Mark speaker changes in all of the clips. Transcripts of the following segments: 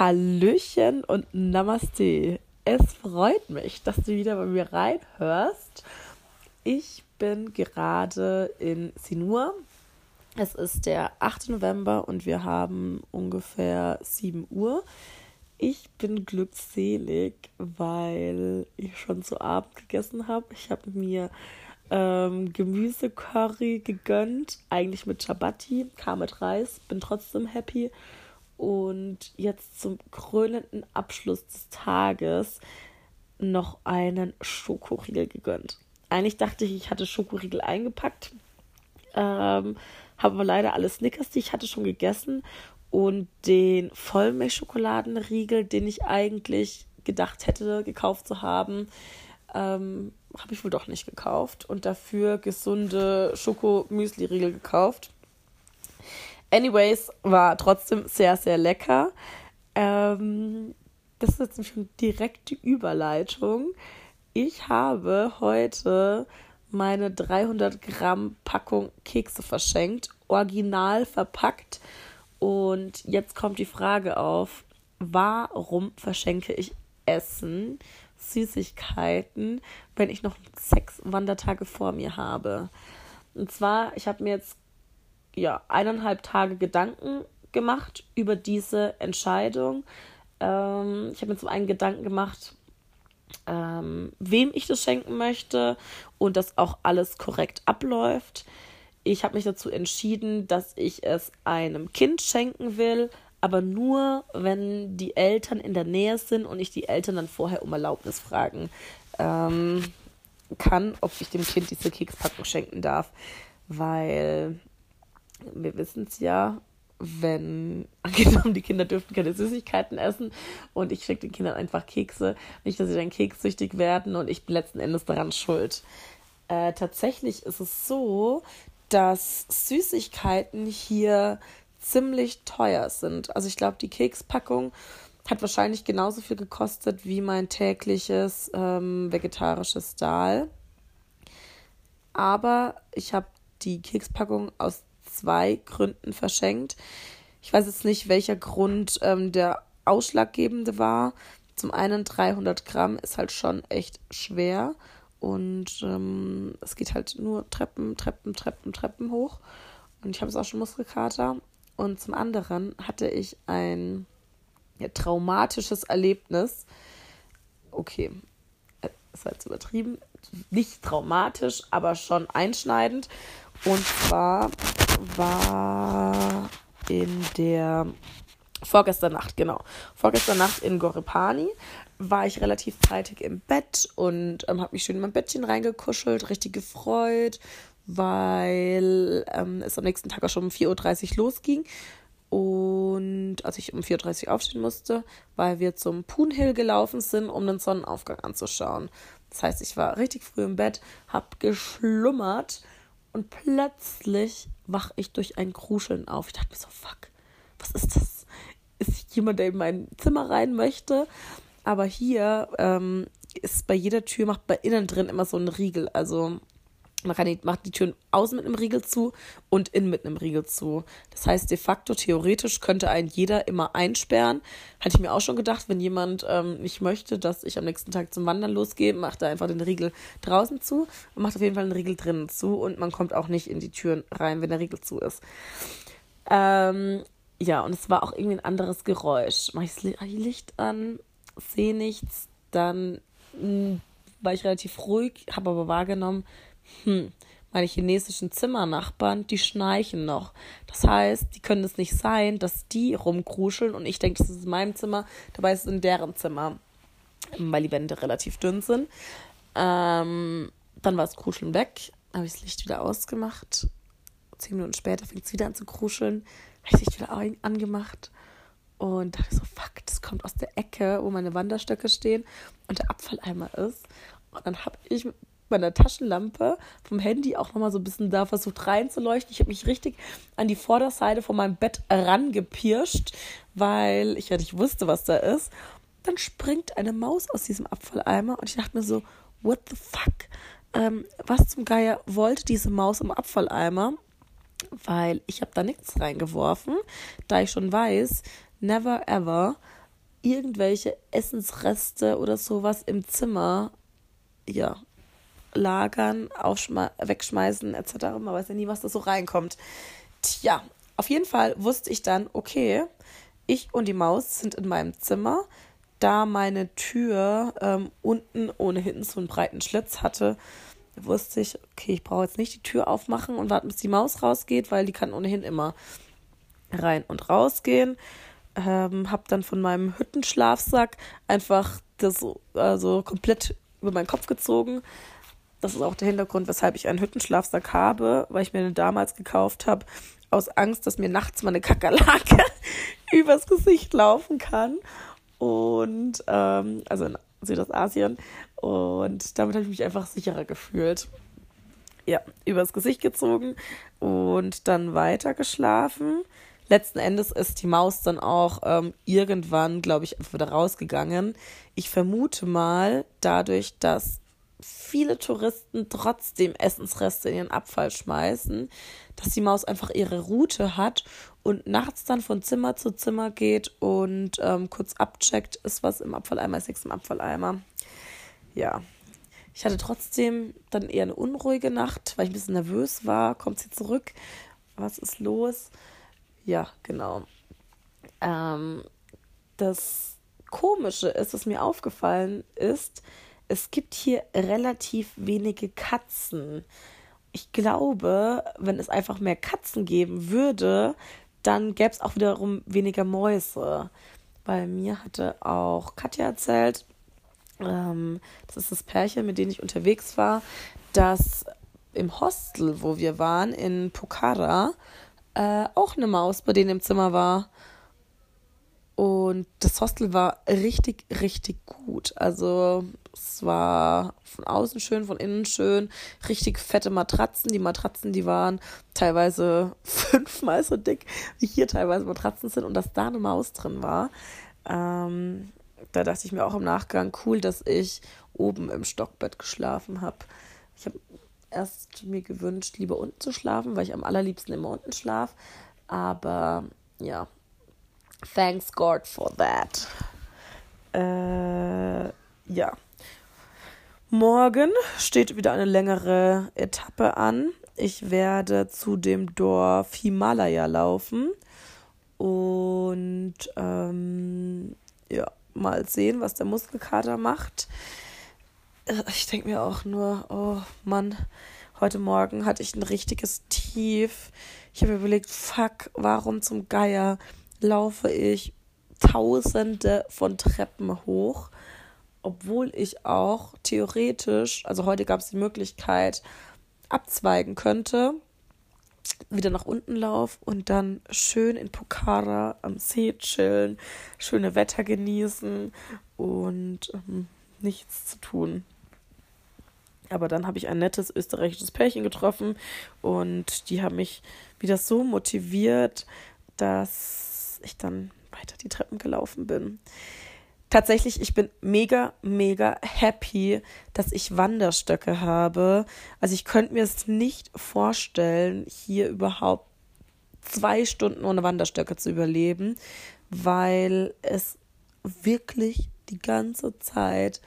Speaker 1: Hallöchen und Namaste. Es freut mich, dass du wieder bei mir reinhörst. Ich bin gerade in Sinur. Es ist der 8. November und wir haben ungefähr 7 Uhr. Ich bin glückselig, weil ich schon zu Abend gegessen habe. Ich habe mir ähm, Gemüsecurry gegönnt, eigentlich mit Chabati, kam mit Reis, bin trotzdem happy und jetzt zum krönenden Abschluss des Tages noch einen Schokoriegel gegönnt. Eigentlich dachte ich, ich hatte Schokoriegel eingepackt, ähm, habe aber leider alle Snickers, die ich hatte, schon gegessen und den Vollmilchschokoladenriegel, den ich eigentlich gedacht hätte, gekauft zu haben, ähm, habe ich wohl doch nicht gekauft und dafür gesunde Schokomüsli-Riegel gekauft. Anyways, war trotzdem sehr, sehr lecker. Ähm, das ist jetzt schon direkt die Überleitung. Ich habe heute meine 300 Gramm Packung Kekse verschenkt, original verpackt. Und jetzt kommt die Frage auf, warum verschenke ich Essen, Süßigkeiten, wenn ich noch sechs Wandertage vor mir habe? Und zwar, ich habe mir jetzt ja, eineinhalb Tage Gedanken gemacht über diese Entscheidung. Ähm, ich habe mir zum einen Gedanken gemacht, ähm, wem ich das schenken möchte und dass auch alles korrekt abläuft. Ich habe mich dazu entschieden, dass ich es einem Kind schenken will, aber nur, wenn die Eltern in der Nähe sind und ich die Eltern dann vorher um Erlaubnis fragen ähm, kann, ob ich dem Kind diese Kekspackung schenken darf. Weil wir wissen es ja, wenn angenommen die Kinder dürften keine Süßigkeiten essen und ich schicke den Kindern einfach Kekse, nicht, dass sie dann kekssüchtig werden und ich bin letzten Endes daran schuld. Äh, tatsächlich ist es so, dass Süßigkeiten hier ziemlich teuer sind. Also ich glaube, die Kekspackung hat wahrscheinlich genauso viel gekostet wie mein tägliches ähm, vegetarisches Dahl. Aber ich habe die Kekspackung aus zwei Gründen verschenkt. Ich weiß jetzt nicht, welcher Grund ähm, der ausschlaggebende war. Zum einen 300 Gramm ist halt schon echt schwer und ähm, es geht halt nur Treppen, Treppen, Treppen, Treppen hoch. Und ich habe es auch schon Muskelkater. Und zum anderen hatte ich ein ja, traumatisches Erlebnis. Okay, ist halt übertrieben. Nicht traumatisch, aber schon einschneidend. Und zwar war in der vorgestern Nacht, genau. Vorgestern Nacht in Gorepani war ich relativ zeitig im Bett und ähm, habe mich schön in mein Bettchen reingekuschelt, richtig gefreut, weil ähm, es am nächsten Tag auch schon um 4.30 Uhr losging. Und als ich um 4.30 Uhr aufstehen musste, weil wir zum Poon gelaufen sind, um den Sonnenaufgang anzuschauen. Das heißt, ich war richtig früh im Bett, habe geschlummert und plötzlich wach ich durch ein Kruscheln auf. Ich dachte mir so, fuck, was ist das? Ist jemand, der in mein Zimmer rein möchte? Aber hier ähm, ist bei jeder Tür, macht bei innen drin immer so ein Riegel. Also man kann die, macht die Türen außen mit einem Riegel zu und innen mit einem Riegel zu. Das heißt, de facto, theoretisch könnte ein jeder immer einsperren. Hatte ich mir auch schon gedacht, wenn jemand ähm, nicht möchte, dass ich am nächsten Tag zum Wandern losgehe, macht er einfach den Riegel draußen zu und macht auf jeden Fall einen Riegel drinnen zu und man kommt auch nicht in die Türen rein, wenn der Riegel zu ist. Ähm, ja, und es war auch irgendwie ein anderes Geräusch. Mach ich das Licht an, sehe nichts, dann mh, hm, war ich relativ ruhig, habe aber wahrgenommen, hm, meine chinesischen Zimmernachbarn, die schnarchen noch. Das heißt, die können es nicht sein, dass die rumkruscheln und ich denke, das ist in meinem Zimmer, dabei ist es in deren Zimmer, weil die Wände relativ dünn sind. Ähm, dann war das Kruscheln weg, habe ich das Licht wieder ausgemacht. Zehn Minuten später fing es wieder an zu kruscheln, habe ich das Licht wieder angemacht und dachte so, fuck, das kommt aus der Ecke, wo meine Wanderstöcke stehen und der Abfalleimer ist. Und dann habe ich meiner Taschenlampe vom Handy auch nochmal so ein bisschen da versucht reinzuleuchten. Ich habe mich richtig an die Vorderseite von meinem Bett rangepirscht, weil ich ja nicht wusste, was da ist. Dann springt eine Maus aus diesem Abfalleimer und ich dachte mir so, what the fuck? Ähm, was zum Geier wollte diese Maus im Abfalleimer? Weil ich habe da nichts reingeworfen, da ich schon weiß, never ever irgendwelche Essensreste oder sowas im Zimmer, ja, lagern, wegschmeißen etc. Man weiß ja nie, was da so reinkommt. Tja, auf jeden Fall wusste ich dann, okay, ich und die Maus sind in meinem Zimmer. Da meine Tür ähm, unten ohnehin so einen breiten Schlitz hatte, wusste ich, okay, ich brauche jetzt nicht die Tür aufmachen und warten, bis die Maus rausgeht, weil die kann ohnehin immer rein und rausgehen. Ähm, hab dann von meinem Hüttenschlafsack einfach das also komplett über meinen Kopf gezogen. Das ist auch der Hintergrund, weshalb ich einen Hüttenschlafsack habe, weil ich mir den damals gekauft habe, aus Angst, dass mir nachts mal eine Kakerlake übers Gesicht laufen kann. Und ähm, also in Südostasien. Und damit habe ich mich einfach sicherer gefühlt. Ja, übers Gesicht gezogen und dann weiter geschlafen. Letzten Endes ist die Maus dann auch ähm, irgendwann, glaube ich, wieder rausgegangen. Ich vermute mal, dadurch, dass viele Touristen trotzdem Essensreste in ihren Abfall schmeißen, dass die Maus einfach ihre Route hat und nachts dann von Zimmer zu Zimmer geht und ähm, kurz abcheckt, ist was im Abfalleimer, ist nichts im Abfalleimer. Ja. Ich hatte trotzdem dann eher eine unruhige Nacht, weil ich ein bisschen nervös war. Kommt sie zurück? Was ist los? Ja, genau. Ähm, das Komische ist, was mir aufgefallen ist, es gibt hier relativ wenige Katzen. Ich glaube, wenn es einfach mehr Katzen geben würde, dann gäbe es auch wiederum weniger Mäuse. Weil mir hatte auch Katja erzählt, ähm, das ist das Pärchen, mit dem ich unterwegs war, dass im Hostel, wo wir waren, in Pokhara, äh, auch eine Maus bei denen im Zimmer war. Und das Hostel war richtig, richtig gut. Also es war von außen schön, von innen schön. Richtig fette Matratzen. Die Matratzen, die waren teilweise fünfmal so dick, wie hier teilweise Matratzen sind. Und dass da eine Maus drin war, ähm, da dachte ich mir auch im Nachgang, cool, dass ich oben im Stockbett geschlafen habe. Ich habe erst mir gewünscht, lieber unten zu schlafen, weil ich am allerliebsten immer unten schlafe. Aber ja, Thanks God for that. Äh, ja. Morgen steht wieder eine längere Etappe an. Ich werde zu dem Dorf Himalaya laufen und ähm, ja, mal sehen, was der Muskelkater macht. Äh, ich denke mir auch nur, oh Mann, heute Morgen hatte ich ein richtiges Tief. Ich habe überlegt, fuck, warum zum Geier laufe ich tausende von Treppen hoch, obwohl ich auch theoretisch, also heute gab es die Möglichkeit, abzweigen könnte, wieder nach unten lauf und dann schön in Pokhara am See chillen, schöne Wetter genießen und ähm, nichts zu tun. Aber dann habe ich ein nettes österreichisches Pärchen getroffen und die haben mich wieder so motiviert, dass ich dann weiter die Treppen gelaufen bin. Tatsächlich, ich bin mega, mega happy, dass ich Wanderstöcke habe. Also ich könnte mir es nicht vorstellen, hier überhaupt zwei Stunden ohne Wanderstöcke zu überleben, weil es wirklich die ganze Zeit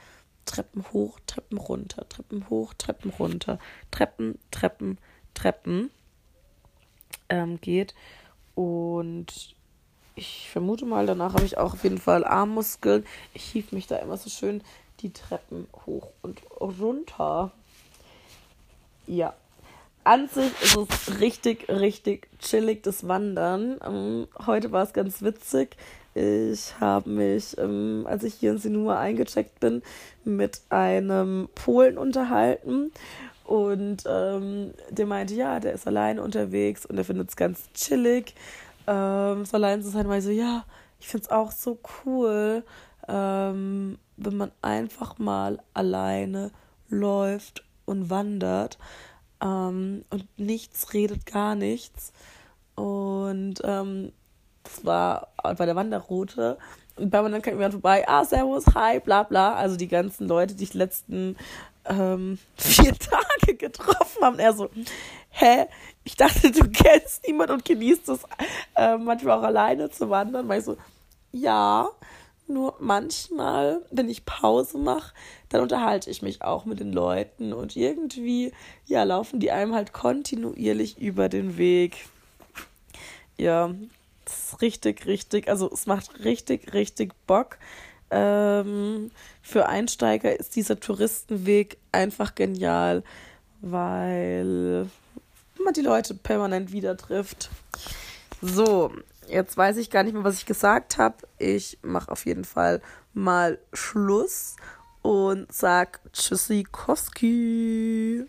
Speaker 1: Treppen hoch, Treppen runter, Treppen hoch, Treppen runter, Treppen, Treppen, Treppen ähm, geht. Und ich vermute mal, danach habe ich auch auf jeden Fall Armmuskeln. Ich hief mich da immer so schön die Treppen hoch und runter. Ja. An sich ist es richtig, richtig chillig, das Wandern. Ähm, heute war es ganz witzig. Ich habe mich, ähm, als ich hier in Sinua eingecheckt bin, mit einem Polen unterhalten. Und ähm, der meinte, ja, der ist alleine unterwegs und er findet es ganz chillig ähm, so allein zu sein, weil ich so, ja, ich finde es auch so cool, ähm, wenn man einfach mal alleine läuft und wandert ähm, und nichts redet, gar nichts. Und ähm, das war bei der Wanderroute. Und bei dann kam jemand vorbei, ah, servus, hi, bla bla. Also die ganzen Leute, die ich letzten ähm, vier Tage getroffen haben. Und er so, hä? Ich dachte, du kennst niemand und genießt es äh, manchmal auch alleine zu wandern. Weil ich so, ja, Nur manchmal, wenn ich Pause mache, dann unterhalte ich mich auch mit den Leuten und irgendwie, ja, laufen die einem halt kontinuierlich über den Weg. Ja, das ist richtig, richtig, also es macht richtig, richtig Bock. Ähm, für Einsteiger ist dieser Touristenweg einfach genial, weil man die Leute permanent wieder trifft. So, jetzt weiß ich gar nicht mehr, was ich gesagt habe. Ich mache auf jeden Fall mal Schluss und sag Tschüssikowski.